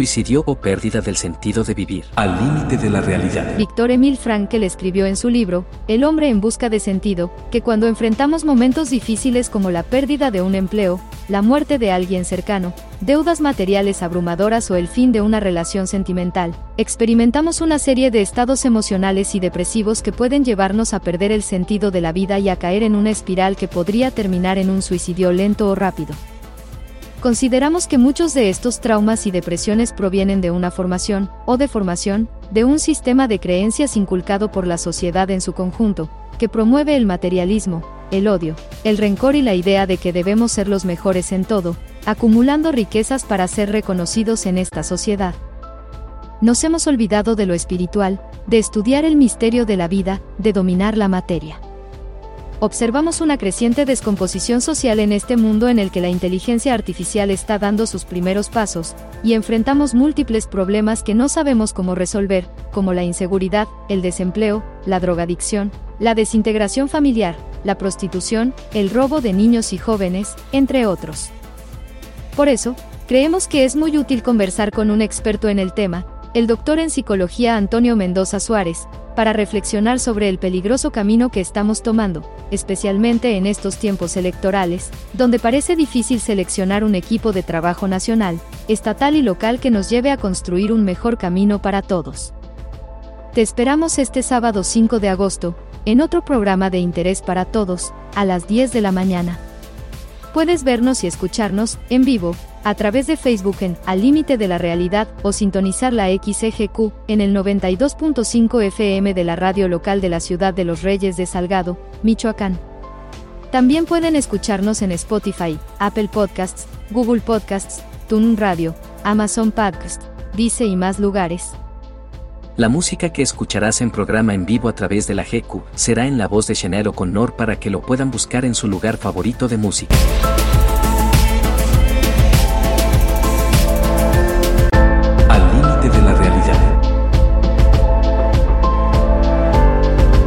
suicidio o pérdida del sentido de vivir. Al límite de la realidad. Víctor Emil Frankl escribió en su libro, El hombre en busca de sentido, que cuando enfrentamos momentos difíciles como la pérdida de un empleo, la muerte de alguien cercano, deudas materiales abrumadoras o el fin de una relación sentimental, experimentamos una serie de estados emocionales y depresivos que pueden llevarnos a perder el sentido de la vida y a caer en una espiral que podría terminar en un suicidio lento o rápido. Consideramos que muchos de estos traumas y depresiones provienen de una formación, o deformación, de un sistema de creencias inculcado por la sociedad en su conjunto, que promueve el materialismo, el odio, el rencor y la idea de que debemos ser los mejores en todo, acumulando riquezas para ser reconocidos en esta sociedad. Nos hemos olvidado de lo espiritual, de estudiar el misterio de la vida, de dominar la materia observamos una creciente descomposición social en este mundo en el que la inteligencia artificial está dando sus primeros pasos, y enfrentamos múltiples problemas que no sabemos cómo resolver, como la inseguridad, el desempleo, la drogadicción, la desintegración familiar, la prostitución, el robo de niños y jóvenes, entre otros. Por eso, creemos que es muy útil conversar con un experto en el tema, el doctor en psicología Antonio Mendoza Suárez, para reflexionar sobre el peligroso camino que estamos tomando, especialmente en estos tiempos electorales, donde parece difícil seleccionar un equipo de trabajo nacional, estatal y local que nos lleve a construir un mejor camino para todos. Te esperamos este sábado 5 de agosto, en otro programa de interés para todos, a las 10 de la mañana. Puedes vernos y escucharnos, en vivo, a través de Facebook en Al Límite de la Realidad o sintonizar la XEGQ en el 92.5 FM de la radio local de la ciudad de Los Reyes de Salgado, Michoacán. También pueden escucharnos en Spotify, Apple Podcasts, Google Podcasts, TuneIn Radio, Amazon Podcast, Dice y más lugares. La música que escucharás en programa en vivo a través de la GQ será en la voz de Chanel con Nor para que lo puedan buscar en su lugar favorito de música.